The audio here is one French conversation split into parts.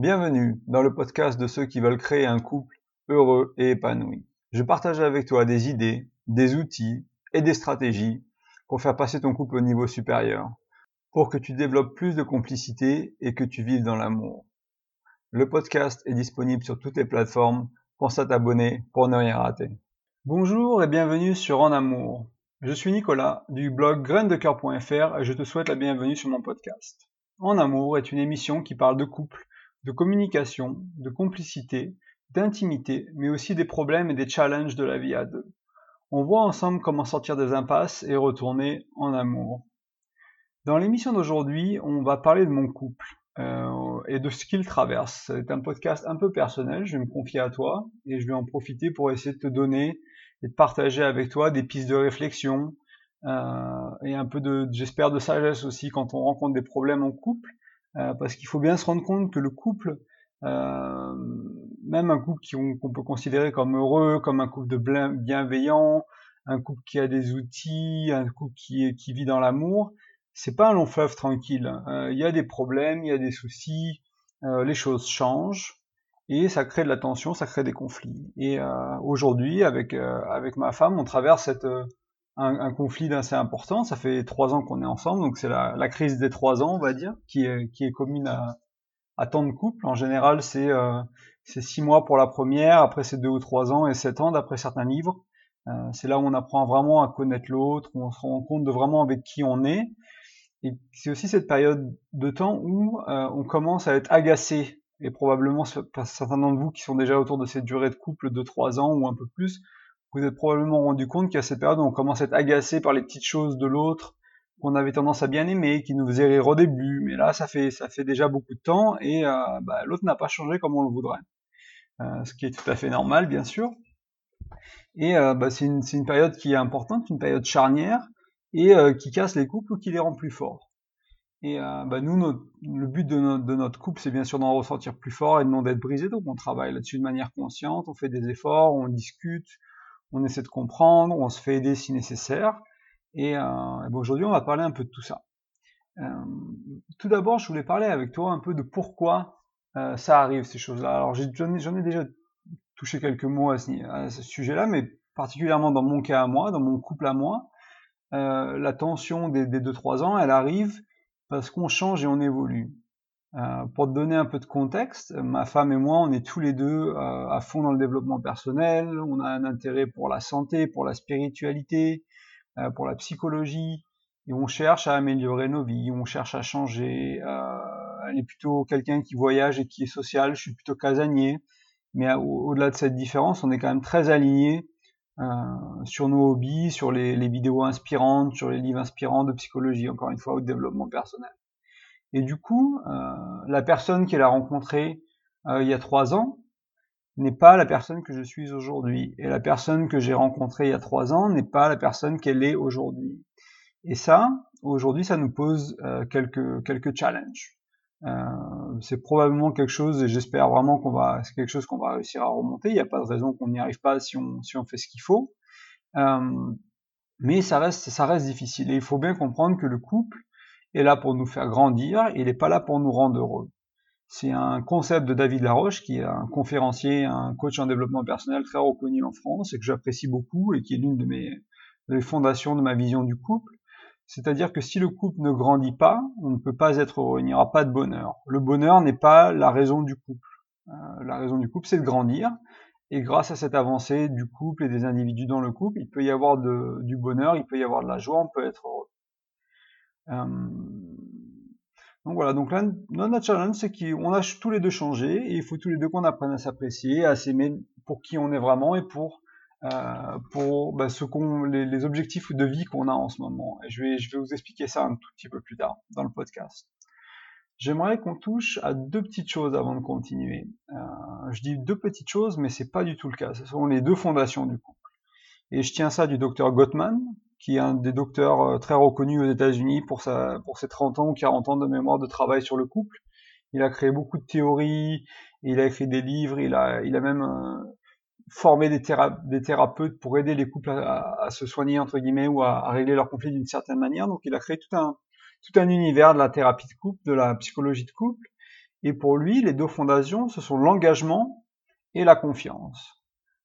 Bienvenue dans le podcast de ceux qui veulent créer un couple heureux et épanoui. Je partage avec toi des idées, des outils et des stratégies pour faire passer ton couple au niveau supérieur, pour que tu développes plus de complicité et que tu vives dans l'amour. Le podcast est disponible sur toutes les plateformes. Pense à t'abonner pour ne rien rater. Bonjour et bienvenue sur En Amour. Je suis Nicolas du blog graindecoeur.fr et je te souhaite la bienvenue sur mon podcast. En Amour est une émission qui parle de couple, de communication, de complicité, d'intimité, mais aussi des problèmes et des challenges de la vie à deux. On voit ensemble comment sortir des impasses et retourner en amour. Dans l'émission d'aujourd'hui, on va parler de mon couple euh, et de ce qu'il traverse. C'est un podcast un peu personnel, je vais me confier à toi et je vais en profiter pour essayer de te donner et de partager avec toi des pistes de réflexion euh, et un peu de, j'espère, de sagesse aussi quand on rencontre des problèmes en couple, euh, parce qu'il faut bien se rendre compte que le couple, euh, même un couple qu'on peut considérer comme heureux, comme un couple de bienveillant, un couple qui a des outils, un couple qui, vit dans l'amour, c'est pas un long fleuve tranquille. Il y a des problèmes, il y a des soucis, les choses changent et ça crée de la tension, ça crée des conflits. Et euh, aujourd'hui, avec euh, avec ma femme, on traverse cette euh, un, un, conflit assez important. Ça fait trois ans qu'on est ensemble, donc c'est la, crise des trois ans, on va dire, qui est commune à, tant de couples. En général, c'est euh, c'est six mois pour la première, après c'est deux ou trois ans et sept ans d'après certains livres. c'est là où on apprend vraiment à connaître l'autre, où on se rend compte de vraiment avec qui on est. Et c'est aussi cette période de temps où on commence à être agacé et probablement certains d'entre vous qui sont déjà autour de cette durée de couple de 3 ans ou un peu plus, vous êtes probablement rendu compte a cette période on commence à être agacé par les petites choses de l'autre qu'on avait tendance à bien aimer, qui nous faisaient rire au début, mais là ça fait ça fait déjà beaucoup de temps et euh, bah, l'autre n'a pas changé comme on le voudrait, euh, ce qui est tout à fait normal bien sûr. Et euh, bah, c'est une, période qui est importante, une période charnière et qui casse les couples ou qui les rend plus forts. Et bah nous, le but de, de notre couple, c'est bien sûr d'en ressortir plus fort et de non d'être brisé. Donc on travaille là-dessus de manière consciente, on fait des efforts, on discute, on essaie de comprendre, on se fait aider si nécessaire. Et, euh, et aujourd'hui, on va parler un peu de tout ça. Euh, tout d'abord, je voulais parler avec toi un peu de pourquoi euh, ça arrive, ces choses-là. Alors j'en ai, déjà touché quelques mots à ce, sujet-là, mais particulièrement dans mon cas à moi, dans mon couple à moi, la tension des 2-3 ans, elle arrive parce qu'on change et on évolue. Euh, pour te donner un peu de contexte, ma femme et moi, on est tous les deux euh, à fond dans le développement personnel, on a un intérêt pour la santé, pour la spiritualité, euh, pour la psychologie, et on cherche à améliorer nos vies, on cherche à changer. Euh, elle est plutôt quelqu'un qui voyage et qui est social, je suis plutôt casanier, mais au-delà de cette différence, on est quand même très alignés euh, sur nos hobbies, sur les, les, vidéos inspirantes, sur les livres inspirants de psychologie, encore une fois, de développement personnel. Et du coup, euh, la personne qu'elle a rencontrée euh, il y a trois ans n'est pas la personne que je suis aujourd'hui. Et la personne que j'ai rencontrée il y a trois ans n'est pas la personne qu'elle est aujourd'hui. Et ça, aujourd'hui, ça nous pose euh, quelques, quelques challenges. Euh, c'est probablement quelque chose, et j'espère vraiment qu'on va, c'est quelque chose qu'on va réussir à remonter. Il n'y a pas de raison qu'on n'y arrive pas si on, si on fait ce qu'il faut. Euh, mais ça reste, ça reste difficile. Et il faut bien comprendre que le couple est là pour nous faire grandir, il n'est pas là pour nous rendre heureux. C'est un concept de David Laroche, qui est un conférencier, un coach en développement personnel très reconnu en France et que j'apprécie beaucoup et qui est l'une de mes, mes fondations de ma vision du couple. C'est-à-dire que si le couple ne grandit pas, on ne peut pas être heureux, il n'y aura pas de bonheur. Le bonheur n'est pas la raison du couple. Euh, la raison du couple, c'est de grandir. Et grâce à cette avancée du couple et des individus dans le couple, il peut y avoir du bonheur, il peut y avoir de la joie, on peut être heureux. Euh, donc voilà, donc là, notre challenge, c'est qu'on a tous les deux changé, et il faut tous les deux qu'on apprenne à s'apprécier, à s'aimer pour qui on est vraiment et pour euh, bah, les, objectifs de vie qu'on a en ce moment. Et je vais, je vais vous expliquer ça un tout petit peu plus tard dans le podcast. J'aimerais qu'on touche à deux petites choses avant de continuer. Euh, je dis deux petites choses, mais c'est pas du tout le cas. Ce sont les deux fondations du couple. Et je tiens ça du docteur Gottman, qui est un des docteurs euh, très reconnus aux États-Unis pour ses 30 ans ou 40 ans de mémoire de travail sur le couple. Il a créé beaucoup de théories, il a écrit des livres, il a, même euh, former des, thérapeutes pour aider les couples à, se soigner entre guillemets ou à, régler leurs conflits d'une certaine manière. Donc il a créé tout un univers de la thérapie de couple, de la psychologie de couple. Et pour lui, les deux fondations, ce sont l'engagement et la confiance.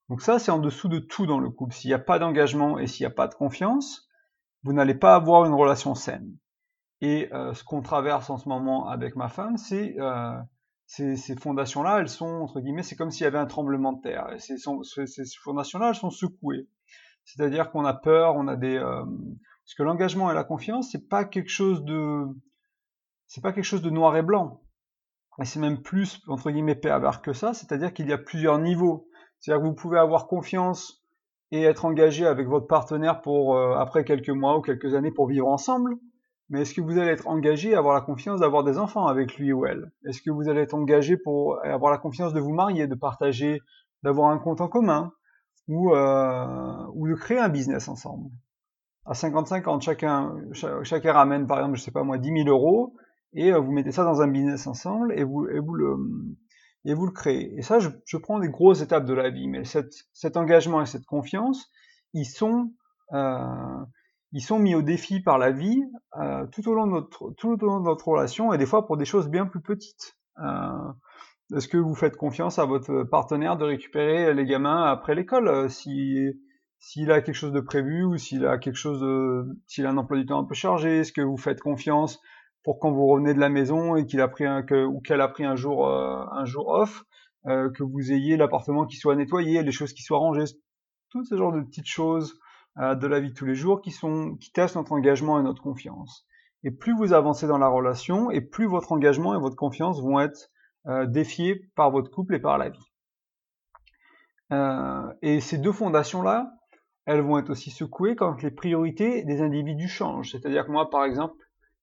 Donc ça, c'est en dessous de tout dans le couple. S'il n'y a pas d'engagement et s'il n'y a pas de confiance, vous n'allez pas avoir une relation saine. Et euh, ce qu'on traverse en ce moment avec ma femme, c'est euh, ces, fondations-là, elles sont, entre guillemets, c'est comme s'il y avait un tremblement de terre. Ces, fondations-là, elles sont secouées. C'est-à-dire qu'on a peur, on a des... Euh, parce que l'engagement et la confiance, c'est pas quelque chose de... C'est pas quelque chose de noir et blanc. C'est même plus, entre guillemets, pervers que ça, c'est-à-dire qu'il y a plusieurs niveaux. C'est-à-dire que vous pouvez avoir confiance et être engagé avec votre partenaire pour, euh, après quelques mois ou quelques années pour vivre ensemble. Mais est-ce que vous allez être engagé à avoir la confiance d'avoir des enfants avec lui ou elle? Est-ce que vous allez être engagé pour avoir la confiance de vous marier, de partager, d'avoir un compte en commun ou, euh, de créer un business ensemble? À 55 ans, chacun, chacun ramène par exemple, je sais pas moi, 10 000 euros et euh, vous mettez ça dans un business ensemble et vous, et vous le et vous le créez. Et ça, je, prends des grosses étapes de la vie, mais cet engagement et cette confiance, ils sont euh, ils sont mis au défi par la vie euh, tout, au long de notre, relation et des fois pour des choses bien plus petites. Euh, Est-ce que vous faites confiance à votre partenaire de récupérer les gamins après l'école si s'il a quelque chose de prévu ou s'il a quelque chose s'il a un emploi du temps un peu chargé? Est-ce que vous faites confiance pour quand vous revenez de la maison et qu'il a pris ou qu'elle a pris un jour euh, un jour off euh, que vous ayez l'appartement qui soit nettoyé, les choses qui soient rangées, tout ce genre de petites choses euh, de la vie de tous les jours qui sont qui testent notre engagement et notre confiance. Et plus vous avancez dans la relation, et plus votre engagement et votre confiance vont être euh, défiés par votre couple et par la vie. Et ces deux fondations-là, elles vont être aussi secouées quand les priorités des individus changent. C'est-à-dire que moi, par exemple,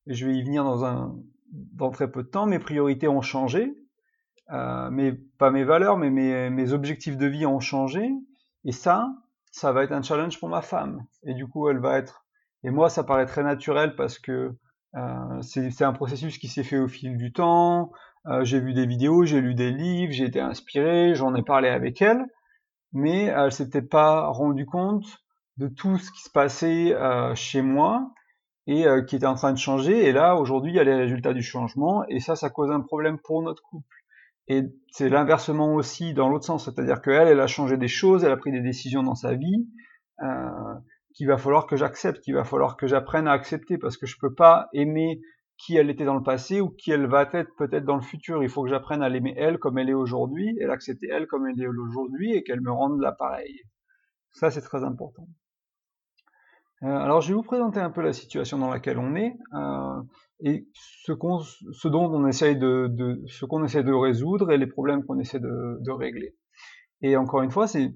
je vais y venir dans un dans très peu de temps, mes priorités ont changé, euh, mais pas mes valeurs, mais mes, mes objectifs de vie ont changé. Et ça, ça va être un challenge pour ma femme. Et du coup, elle va être. Et moi, ça paraît très naturel parce que euh, c'est un processus qui s'est fait au fil du temps. Euh, j'ai vu des vidéos, j'ai lu des livres, j'ai été inspiré, j'en ai parlé avec elle, mais elle s'était pas rendue compte de tout ce qui se passait euh, chez moi et euh, qui était en train de changer. Et là, aujourd'hui, il y a les résultats du changement, et ça, ça cause un problème pour notre couple. Et c'est l'inversement aussi dans l'autre sens, c'est-à-dire qu'elle, elle a changé des choses, elle a pris des décisions dans sa vie, euh, qu'il va falloir que j'accepte, qu'il va falloir que j'apprenne à accepter, parce que je peux pas aimer qui elle était dans le passé ou qui elle va être peut-être dans le futur. Il faut que j'apprenne à l'aimer elle comme elle est aujourd'hui, et l'accepter elle comme elle est aujourd'hui, et qu'elle me rende l'appareil. Ça, c'est très important. Euh, alors, je vais vous présenter un peu la situation dans laquelle on est. Euh, et ce, ce dont on essaye de, de ce qu'on essaie de résoudre et les problèmes qu'on essaie de, de, régler. Et encore une fois, c'est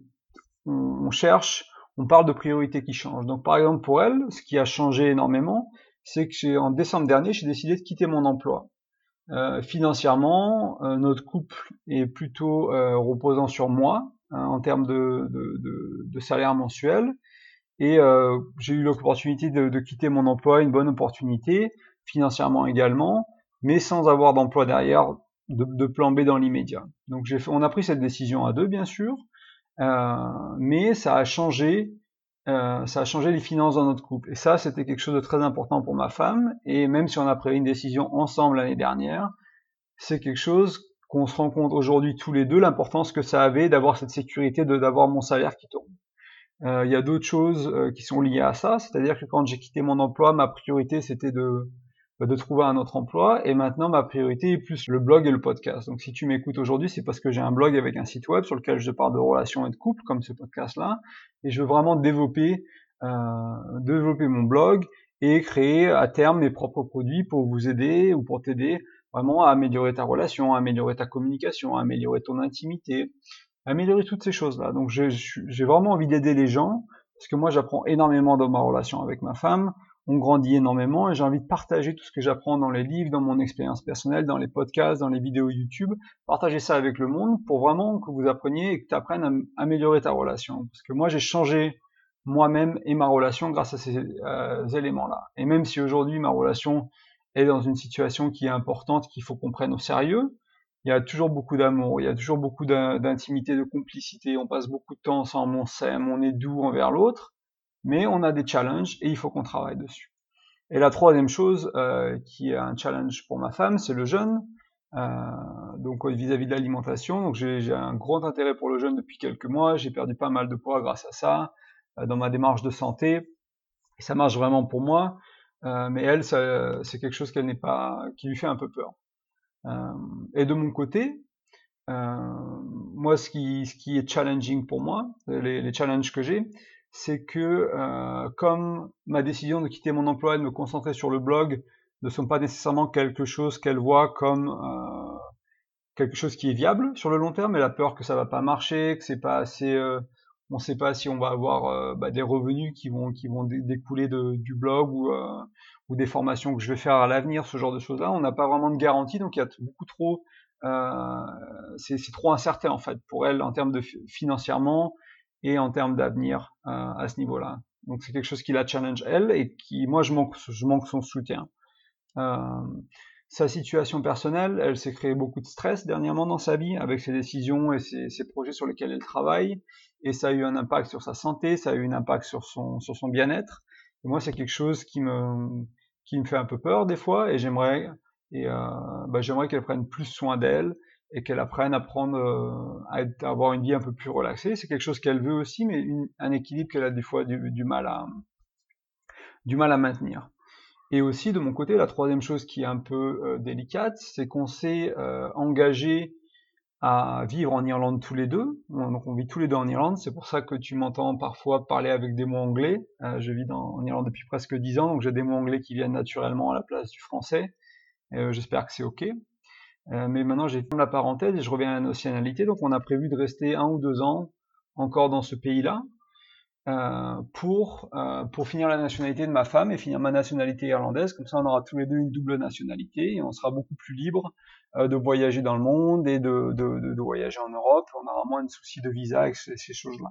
on, cherche, on parle de priorités qui changent. Donc par exemple pour elle, ce qui a changé énormément, c'est que en décembre dernier, j'ai décidé de quitter mon emploi. Euh, financièrement, euh, notre couple est plutôt euh, reposant sur moi hein, en termes de, de, salaire mensuel. Et euh, j'ai eu l'opportunité de, quitter mon emploi, une bonne opportunité, financièrement également, mais sans avoir d'emploi derrière, de, de, plan B dans l'immédiat. Donc on a pris cette décision à deux, bien sûr, euh, mais ça a changé, euh, ça a changé les finances dans notre couple. Et ça, c'était quelque chose de très important pour ma femme. Et même si on a pris une décision ensemble l'année dernière, c'est quelque chose qu'on se rend compte aujourd'hui tous les deux l'importance que ça avait d'avoir cette sécurité, de d'avoir mon salaire qui tombe. Euh, il y a d'autres choses euh, qui sont liées à ça, c'est-à-dire que quand j'ai quitté mon emploi, ma priorité c'était de de trouver un autre emploi. Et maintenant ma priorité est plus le blog et le podcast. Donc si tu m'écoutes aujourd'hui, c'est parce que j'ai un blog avec un site web sur lequel je parle de relations et de couple comme ce podcast-là. Et je veux vraiment développer euh, développer mon blog et créer à terme mes propres produits pour vous aider ou pour t'aider vraiment à améliorer ta relation, à améliorer ta communication, à améliorer ton intimité, améliorer toutes ces choses-là. Donc j'ai vraiment envie d'aider les gens parce que moi j'apprends énormément dans ma relation avec ma femme on grandit énormément et j'ai envie de partager tout ce que j'apprends dans les livres, dans mon expérience personnelle, dans les podcasts, dans les vidéos YouTube, partager ça avec le monde pour vraiment que vous appreniez et que tu apprennes à améliorer ta relation. Parce que moi j'ai changé moi-même et ma relation grâce à ces euh, éléments-là. Et même si aujourd'hui ma relation est dans une situation qui est importante, qu'il faut qu'on prenne au sérieux, il y a toujours beaucoup d'amour, il y a toujours beaucoup d'intimité, de complicité, on passe beaucoup de temps ensemble, on s'aime, on est doux envers l'autre mais on a des challenges et il faut qu'on travaille dessus. Et la troisième chose euh, qui est un challenge pour ma femme, c'est le jeûne. donc vis-à-vis de l'alimentation. Donc j'ai un grand intérêt pour le jeûne depuis quelques mois. J'ai perdu pas mal de poids grâce à ça dans ma démarche de santé. Ça marche vraiment pour moi. mais elle, c'est quelque chose qu'elle n'est pas, qui lui fait un peu peur. Et de mon côté, moi, ce qui, est challenging pour moi, les, challenges que j'ai, c'est que euh, comme ma décision de quitter mon emploi et de me concentrer sur le blog ne sont pas nécessairement quelque chose qu'elle voit comme euh, quelque chose qui est viable sur le long terme, elle a peur que ça va pas marcher, que c'est pas assez, euh, on sait pas si on va avoir euh, bah, des revenus qui vont découler du blog ou euh, ou des formations que je vais faire à l'avenir, ce genre de choses-là. On n'a pas vraiment de garantie, donc il y a beaucoup trop, c'est trop incertain en fait pour elle en termes de financièrement et en termes d'avenir euh, à ce niveau-là. Donc c'est quelque chose qui la challenge elle et qui moi je manque je manque son soutien. Euh, sa situation personnelle, elle s'est créé beaucoup de stress dernièrement dans sa vie avec ses décisions et ses, projets sur lesquels elle travaille et ça a eu un impact sur sa santé, ça a eu un impact sur son bien-être. Moi c'est quelque chose qui me qui me fait un peu peur des fois et j'aimerais euh, bah, qu'elle prenne plus soin d'elle et qu'elle apprenne à prendre, euh, à, avoir une vie un peu plus relaxée. C'est quelque chose qu'elle veut aussi, mais un équilibre qu'elle a des fois du, mal à, du mal à maintenir. Et aussi, de mon côté, la troisième chose qui est un peu euh, délicate, c'est qu'on s'est engagé à vivre en Irlande tous les deux. Donc on vit tous les deux en Irlande. C'est pour ça que tu m'entends parfois parler avec des mots anglais. je vis en Irlande depuis presque dix ans, donc j'ai des mots anglais qui viennent naturellement à la place du français. J'espère que c'est OK. Euh, mais maintenant, j'ai fermé la parenthèse et je reviens à la nationalité. Donc, on a prévu de rester un ou deux ans encore dans ce pays-là euh, pour, euh, pour finir la nationalité de ma femme et finir ma nationalité irlandaise. Comme ça, on aura tous les deux une double nationalité et on sera beaucoup plus libre euh, de voyager dans le monde et de, de, de, voyager en Europe. On aura moins de soucis de visa avec ces, ces choses-là.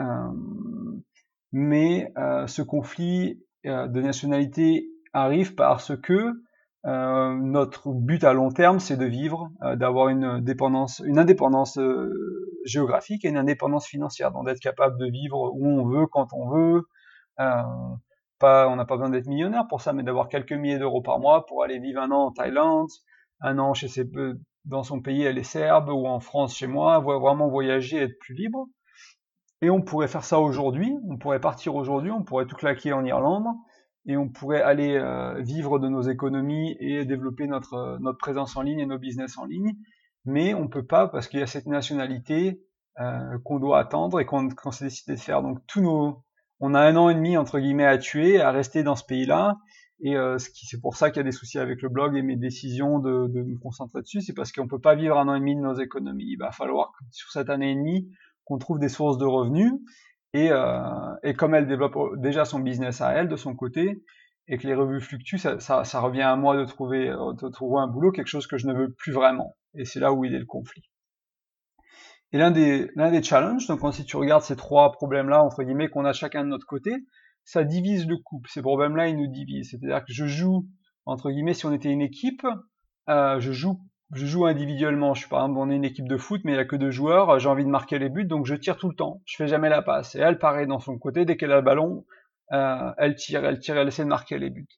Euh, mais ce conflit de nationalité arrive parce que euh, notre but à long terme, c'est de vivre, euh, d'avoir une dépendance, une indépendance euh, géographique et une indépendance financière, donc d'être capable de vivre où on veut, quand on veut. on n'a pas besoin d'être millionnaire pour ça, mais d'avoir quelques milliers d'euros par mois pour aller vivre un an en Thaïlande, un an chez ses, dans son pays, elle est serbe, ou en France chez moi, vraiment voyager, être plus libre. Et on pourrait faire ça aujourd'hui, on pourrait partir aujourd'hui, on pourrait tout claquer en Irlande, et on pourrait aller euh, vivre de nos économies et développer notre, euh, notre présence en ligne et nos business en ligne. Mais on peut pas parce qu'il y a cette nationalité euh, qu'on doit attendre et qu'on s'est décidé de faire. Donc tous nos, on a un an et demi entre guillemets à tuer, à rester dans ce pays-là. Et euh, c'est pour ça qu'il y a des soucis avec le blog et mes décisions de, de me concentrer dessus, c'est parce qu'on peut pas vivre un an et demi de nos économies. Il va falloir sur cette année et demie qu'on trouve des sources de revenus et, euh, et comme elle développe déjà son business à elle de son côté, et que les revues fluctuent, ça, revient à moi de trouver, de trouver un boulot, quelque chose que je ne veux plus vraiment. Et c'est là où il est le conflit. Et l'un des, l'un des challenges, donc si tu regardes ces trois problèmes-là, entre guillemets, qu'on a chacun de notre côté, ça divise le couple. Ces problèmes-là, ils nous divisent. C'est-à-dire que je joue, entre guillemets, si on était une équipe, euh, je joue je joue individuellement. Je suis exemple, on est une équipe de foot, mais il n'y a que deux joueurs. J'ai envie de marquer les buts, donc je tire tout le temps. Je fais jamais la passe. Et elle, pareil, dans son côté, dès qu'elle a le ballon, euh, elle tire, elle tire, elle essaie de marquer les buts.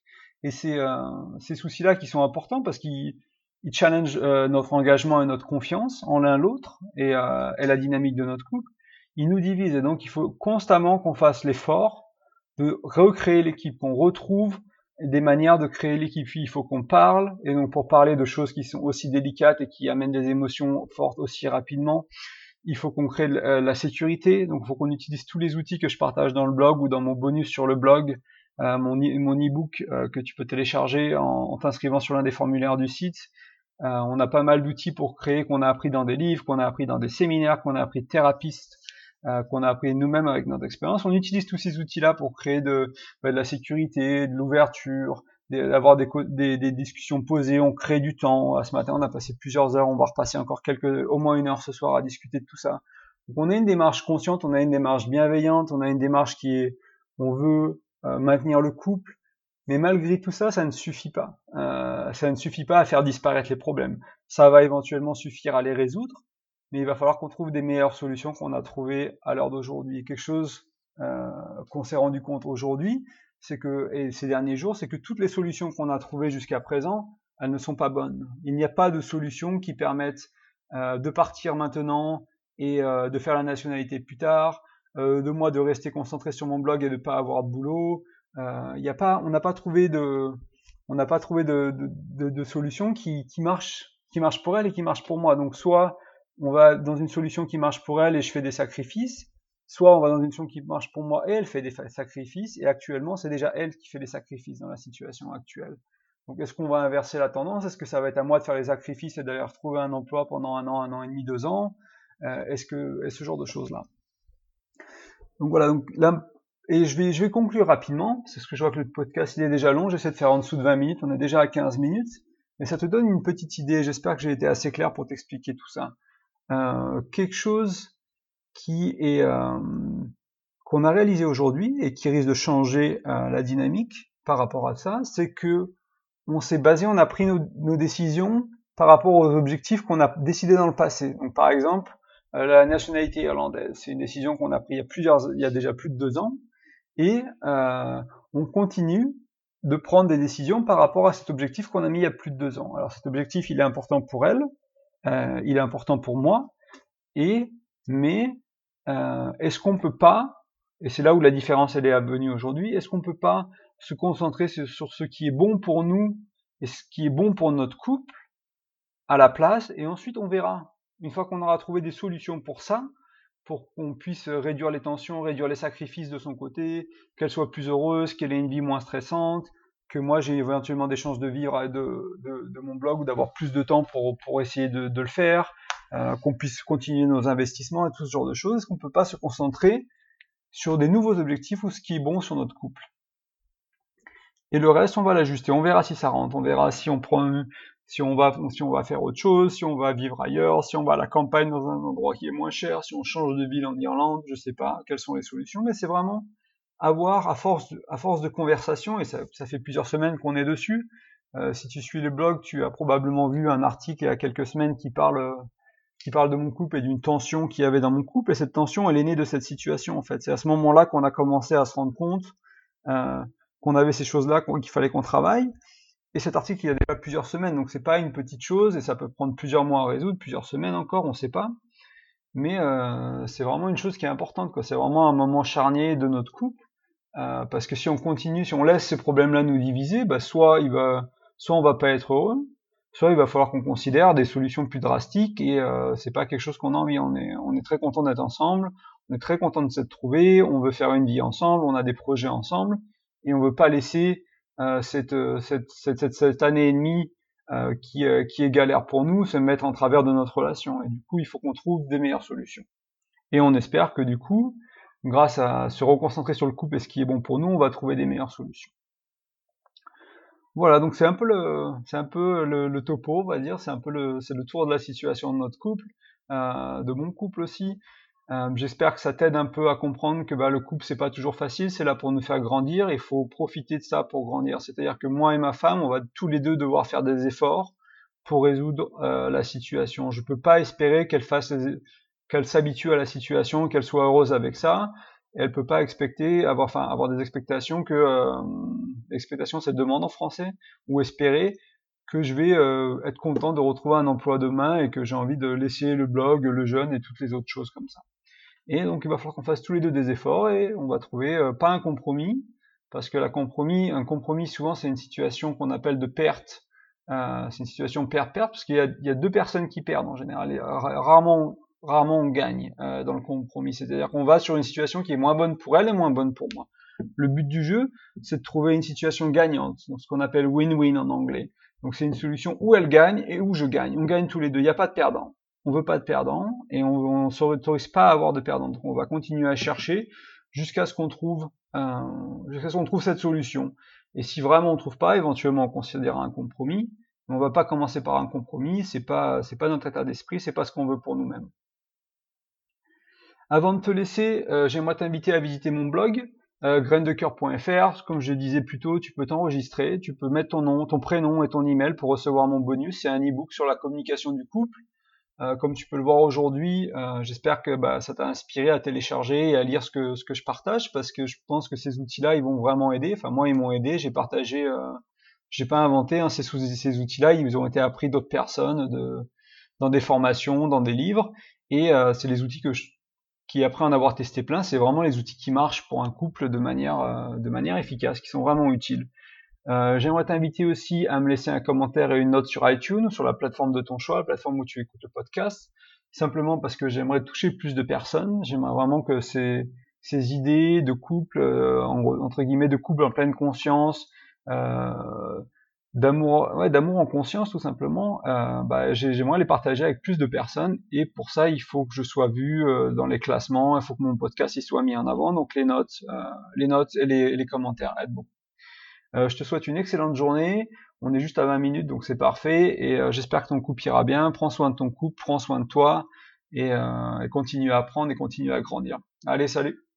Et c'est euh, ces soucis-là qui sont importants parce qu'ils ils challenge euh, notre engagement et notre confiance en l'un l'autre et, euh, et, la dynamique de notre couple. Ils nous divisent et donc il faut constamment qu'on fasse l'effort de recréer l'équipe, qu'on retrouve des manières de créer l'équipe. Il faut qu'on parle, et donc pour parler de choses qui sont aussi délicates et qui amènent des émotions fortes aussi rapidement, il faut qu'on crée euh, la sécurité, donc il faut qu'on utilise tous les outils que je partage dans le blog ou dans mon bonus sur le blog, euh, mon, e-book euh, que tu peux télécharger en, t'inscrivant sur l'un des formulaires du site. On a pas mal d'outils pour créer, qu'on a appris dans des livres, qu'on a appris dans des séminaires, qu'on a appris de euh, qu'on a appris nous-mêmes avec notre expérience. On utilise tous ces outils-là pour créer de, bah, la sécurité, de l'ouverture, d'avoir des, des, des, discussions posées, on crée du temps. Ce matin, on a passé plusieurs heures, on va repasser encore quelques, au moins une heure ce soir à discuter de tout ça. Donc on a une démarche consciente, on a une démarche bienveillante, on a une démarche qui est, on veut euh, maintenir le couple, mais malgré tout ça, ça ne suffit pas. Euh, ça ne suffit pas à faire disparaître les problèmes. Ça va éventuellement suffire à les résoudre, mais il va falloir qu'on trouve des meilleures solutions qu'on a trouvées à l'heure d'aujourd'hui. Quelque chose euh, qu'on s'est rendu compte aujourd'hui, c'est que et ces derniers jours, c'est que toutes les solutions qu'on a trouvées jusqu'à présent elles ne sont pas bonnes. Il n'y a pas de solution qui permette euh, de partir maintenant et euh, de faire la nationalité plus tard, de moi de rester concentré sur mon blog et de pas avoir de boulot. Il y a pas, on n'a pas trouvé de, on n'a pas trouvé de, de, solution qui, qui marche, qui marche pour elle et qui marche pour moi. Donc soit on va dans une solution qui marche pour elle et je fais des sacrifices, soit on va dans une solution qui marche pour moi et elle fait des sacrifices, et actuellement c'est déjà elle qui fait des sacrifices dans la situation actuelle. Donc est-ce qu'on va inverser la tendance? Est-ce que ça va être à moi de faire les sacrifices et d'aller retrouver un emploi pendant un an, un an et demi, deux ans? Euh, Est-ce que ce genre de choses-là. Donc voilà, donc là, et je vais, je vais conclure rapidement, c'est ce que je vois que le podcast il est déjà long, j'essaie de faire en dessous de 20 minutes, on est déjà à 15 minutes, mais ça te donne une petite idée, j'espère que j'ai été assez clair pour t'expliquer tout ça. Euh, quelque chose qui est euh, qu'on a réalisé aujourd'hui et qui risque de changer euh, la dynamique par rapport à ça, c'est que on s'est basé, on a pris nos, décisions par rapport aux objectifs qu'on a décidé dans le passé. Donc par exemple, euh, la nationalité irlandaise, c'est une décision qu'on a prise il y a plusieurs, il y a déjà plus de deux ans, et euh, on continue de prendre des décisions par rapport à cet objectif qu'on a mis il y a plus de deux ans. Alors cet objectif, il est important pour elle, euh, il est important pour moi, et mais euh, est-ce qu'on peut pas, et c'est là où la différence elle est venue aujourd'hui, est-ce qu'on peut pas se concentrer sur ce qui est bon pour nous et ce qui est bon pour notre couple à la place, et ensuite on verra. Une fois qu'on aura trouvé des solutions pour ça, pour qu'on puisse réduire les tensions, réduire les sacrifices de son côté, qu'elle soit plus heureuse, qu'elle ait une vie moins stressante, que moi j'ai éventuellement des chances de vivre de, mon blog ou d'avoir plus de temps pour, pour essayer de, le faire, euh, qu'on puisse continuer nos investissements et tout ce genre de choses, est-ce qu'on ne peut pas se concentrer sur des nouveaux objectifs ou ce qui est bon sur notre couple? Et le reste, on va l'ajuster. On verra si ça rentre. On verra si on prend, si on va, si on va faire autre chose, si on va vivre ailleurs, si on va à la campagne dans un endroit qui est moins cher, si on change de ville en Irlande, je sais pas quelles sont les solutions. Mais c'est vraiment avoir, à force, à force de conversation, et ça, ça fait plusieurs semaines qu'on est dessus. Euh, si tu suis le blog, tu as probablement vu un article il y a quelques semaines qui parle, qui parle de mon couple et d'une tension qu'il y avait dans mon couple. Et cette tension, elle est née de cette situation, en fait. C'est à ce moment-là qu'on a commencé à se rendre compte euh, qu'on avait ces choses-là, qu'il fallait qu'on travaille. Et cet article, il y a déjà plusieurs semaines, donc c'est pas une petite chose, et ça peut prendre plusieurs mois à résoudre, plusieurs semaines encore, on sait pas. Mais euh, c'est vraiment une chose qui est importante, quoi. C'est vraiment un moment charnier de notre couple, euh, parce que si on continue, si on laisse ces problèmes-là nous diviser, bah soit il va, on va pas être heureux, soit il va falloir qu'on considère des solutions plus drastiques, et euh, c'est pas quelque chose qu'on a envie. On est, très content d'être ensemble, on est très content de s'être trouvé, on veut faire une vie ensemble, on a des projets ensemble, et on veut pas laisser euh, cette, euh, cette, année et demie qui est galère pour nous se mettre en travers de notre relation. Et du coup, il faut qu'on trouve des meilleures solutions. Et on espère que du coup, grâce à se reconcentrer sur le couple et ce qui est bon pour nous, on va trouver des meilleures solutions. Voilà, donc c'est un peu le, c'est topo, on va dire, c'est un peu le, c'est le tour de la situation de notre couple, euh, de mon couple aussi. Euh, j'espère que ça t'aide un peu à comprendre que bah, le couple c'est pas toujours facile, c'est là pour nous faire grandir. Il faut profiter de ça pour grandir. C'est-à-dire que moi et ma femme, on va tous les deux devoir faire des efforts pour résoudre euh, la situation. Je peux pas espérer qu'elle fasse, qu'elle s'habitue à la situation, qu'elle soit heureuse avec ça. Et elle peut pas expecter, avoir, enfin, avoir des expectations que, euh, c'est demande en français, ou espérer que je vais euh, être content de retrouver un emploi demain et que j'ai envie de laisser le blog, le jeune et toutes les autres choses comme ça. Et donc il va falloir qu'on fasse tous les deux des efforts et on va trouver euh, pas un compromis, parce que la compromis, un compromis souvent c'est une situation qu'on appelle de perte. Euh, c'est une situation perte-perte parce qu'il y, y, a deux personnes qui perdent en général. rarement, rarement on gagne euh, dans le compromis. C'est-à-dire qu'on va sur une situation qui est moins bonne pour elle et moins bonne pour moi. Le but du jeu, c'est de trouver une situation gagnante, ce qu'on appelle win-win en anglais. Donc c'est une solution où elle gagne et où je gagne. On gagne tous les deux. Il n'y a pas de perdant on veut pas de perdant et on ne s'autorise pas à avoir de perdant. Donc on va continuer à chercher jusqu'à ce qu'on trouve jusqu'à ce qu'on trouve cette solution. Et si vraiment on trouve pas, éventuellement on considérera un compromis. Mais on va pas commencer par un compromis, c'est pas c'est pas notre état d'esprit, c'est pas ce qu'on veut pour nous-mêmes. Avant de te laisser, euh, j'aimerais t'inviter à visiter mon blog euh, graindecoeur.fr. Comme je disais plus tôt, tu peux t'enregistrer, tu peux mettre ton nom, ton prénom et ton email pour recevoir mon bonus. C'est un e-book sur la communication du couple euh, comme tu peux le voir aujourd'hui, euh, j'espère que bah, ça t'a inspiré à télécharger et à lire ce que, ce que je partage parce que je pense que ces outils-là, ils vont vraiment aider. Enfin, moi, ils m'ont aidé. J'ai partagé euh, j'ai pas inventé. Hein, ces, ces outils-là, ils ont été appris d'autres personnes, de, dans des formations, dans des livres, et euh, c'est les outils que je, qui après en avoir testé plein, c'est vraiment les outils qui marchent pour un couple de manière, euh, de manière efficace, qui sont vraiment utiles. Euh, J'aimerais t'inviter aussi à me laisser un commentaire et une note sur iTunes, sur la plateforme de ton choix, la plateforme où tu écoutes le podcast, simplement parce que j'aimerais toucher plus de personnes. J'aimerais vraiment que ces, ces idées de couple, euh, entre guillemets, de couple en pleine conscience, d'amour, ouais, d'amour en conscience tout simplement, euh, bah, j'aimerais les partager avec plus de personnes et pour ça il faut que je sois vu euh, dans les classements, il faut que mon podcast il soit mis en avant, donc les notes, euh, les notes et les, les commentaires aident beaucoup. Euh, je te souhaite une excellente journée. On est juste à 20 minutes, donc c'est parfait. Et j'espère que ton couple ira bien. Prends soin de ton couple, prends soin de toi et, et continue à apprendre et continue à grandir. Allez, salut